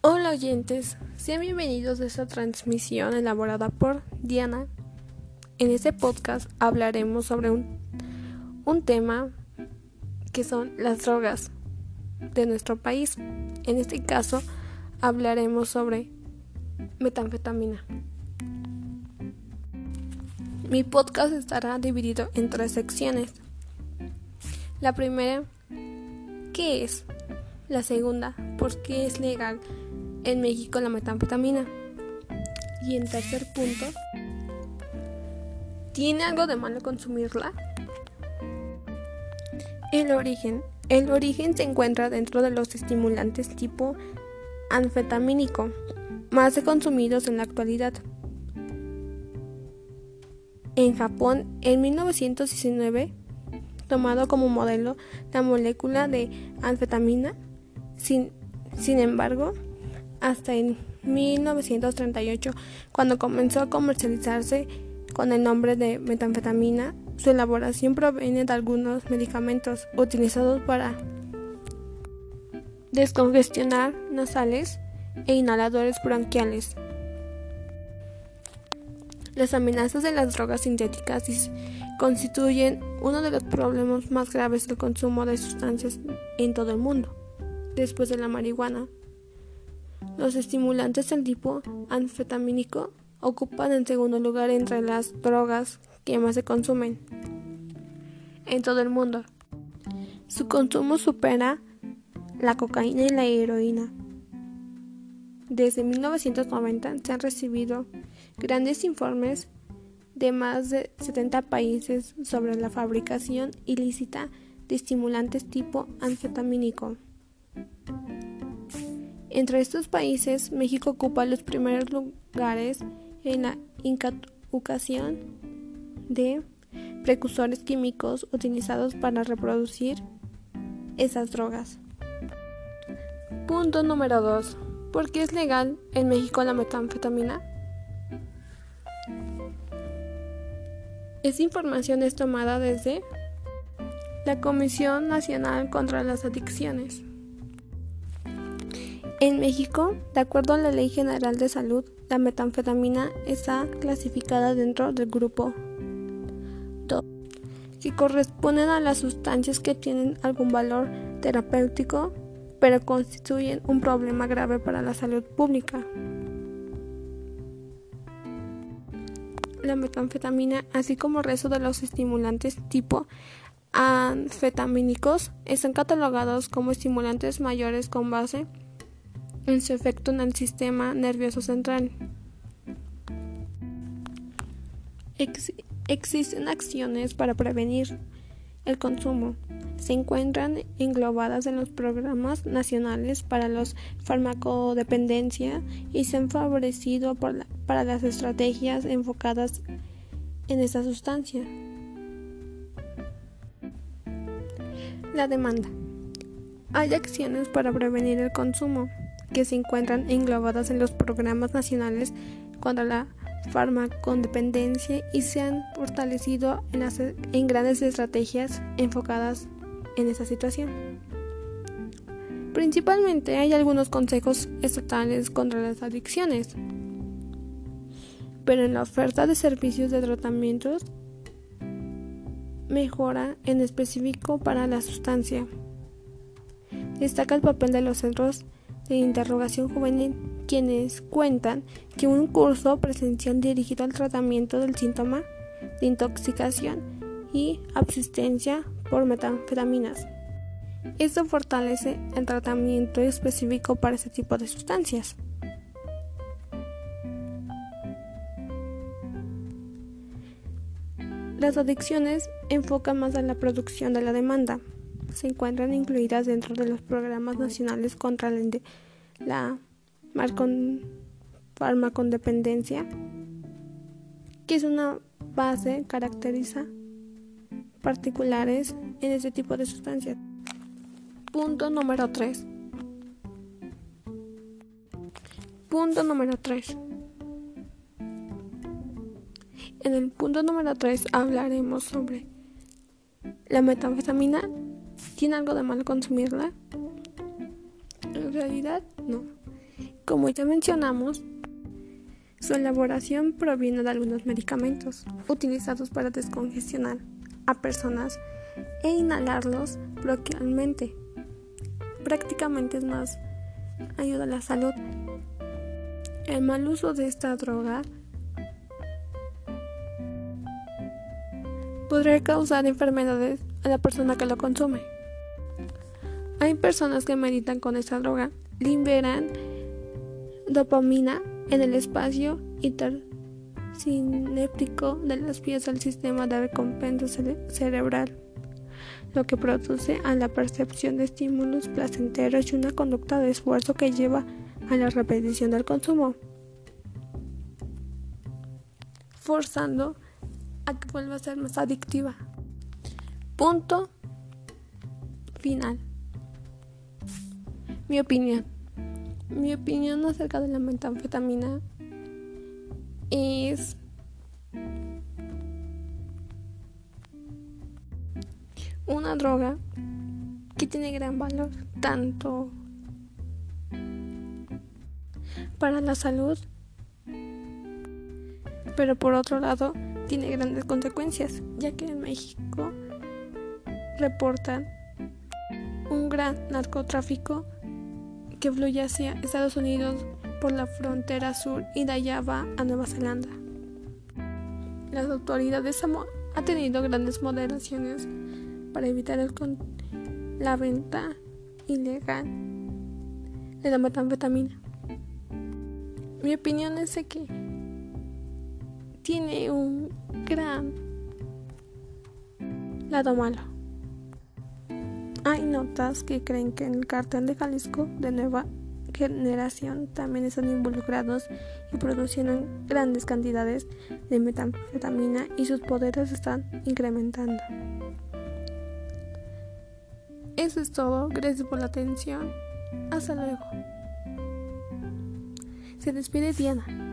Hola oyentes, sean bienvenidos a esta transmisión elaborada por Diana. En este podcast hablaremos sobre un, un tema que son las drogas de nuestro país. En este caso hablaremos sobre metanfetamina. Mi podcast estará dividido en tres secciones. La primera, ¿qué es? La segunda, ¿por qué es legal en México la metanfetamina? Y en tercer punto, ¿tiene algo de malo consumirla? El origen. El origen se encuentra dentro de los estimulantes tipo anfetamínico, más consumidos en la actualidad. En Japón, en 1919, tomado como modelo la molécula de anfetamina, sin, sin embargo, hasta en 1938, cuando comenzó a comercializarse con el nombre de metanfetamina, su elaboración proviene de algunos medicamentos utilizados para descongestionar nasales e inhaladores bronquiales. Las amenazas de las drogas sintéticas constituyen uno de los problemas más graves del consumo de sustancias en todo el mundo, después de la marihuana. Los estimulantes del tipo anfetamínico ocupan el segundo lugar entre las drogas que más se consumen en todo el mundo. Su consumo supera la cocaína y la heroína. Desde 1990 se han recibido grandes informes de más de 70 países sobre la fabricación ilícita de estimulantes tipo anfetamínico. Entre estos países, México ocupa los primeros lugares en la incautación de precursores químicos utilizados para reproducir esas drogas. Punto número 2. ¿Por qué es legal en México la metanfetamina? Esta información es tomada desde la Comisión Nacional contra las Adicciones. En México, de acuerdo a la Ley General de Salud, la metanfetamina está clasificada dentro del grupo 2, que corresponden a las sustancias que tienen algún valor terapéutico, pero constituyen un problema grave para la salud pública. La metanfetamina, así como el resto de los estimulantes tipo anfetamínicos, están catalogados como estimulantes mayores con base en su efecto en el sistema nervioso central. existen acciones para prevenir el consumo. Se encuentran englobadas en los programas nacionales para la farmacodependencia y se han favorecido para las estrategias enfocadas en esta sustancia. La demanda. Hay acciones para prevenir el consumo que se encuentran englobadas en los programas nacionales contra la farmacodependencia y se han fortalecido en, en grandes estrategias enfocadas en esa situación. Principalmente hay algunos consejos estatales contra las adicciones, pero en la oferta de servicios de tratamientos mejora en específico para la sustancia. Destaca el papel de los centros de interrogación juvenil, quienes cuentan que un curso presencial dirigido al tratamiento del síntoma de intoxicación y absistencia por metanfetaminas. Esto fortalece el tratamiento específico para este tipo de sustancias. Las adicciones enfocan más a la producción de la demanda, se encuentran incluidas dentro de los programas nacionales contra la, farmacodependencia, que es una base caracteriza particulares en este tipo de sustancias. Punto número 3. Punto número 3. En el punto número 3 hablaremos sobre la metanfetamina ¿Tiene algo de malo consumirla? Realidad, no. Como ya mencionamos, su elaboración proviene de algunos medicamentos utilizados para descongestionar a personas e inhalarlos braquialmente. Prácticamente es más ayuda a la salud. El mal uso de esta droga podría causar enfermedades a la persona que lo consume. Hay personas que meditan con esta droga, liberan dopamina en el espacio intersinéptico de las vías del sistema de recompensa cerebral, lo que produce a la percepción de estímulos placenteros y una conducta de esfuerzo que lleva a la repetición del consumo, forzando a que vuelva a ser más adictiva. Punto final. Mi opinión. Mi opinión acerca de la metanfetamina es una droga que tiene gran valor tanto para la salud, pero por otro lado tiene grandes consecuencias, ya que en México reportan un gran narcotráfico que fluye hacia Estados Unidos por la frontera sur y de allá va a Nueva Zelanda. Las autoridades han tenido grandes moderaciones para evitar la venta ilegal de la metanfetamina. Mi opinión es que tiene un gran lado malo. Hay notas que creen que en el cartel de Jalisco de nueva generación también están involucrados y produciendo grandes cantidades de metanfetamina y sus poderes están incrementando. Eso es todo, gracias por la atención. Hasta luego. Se despide Diana.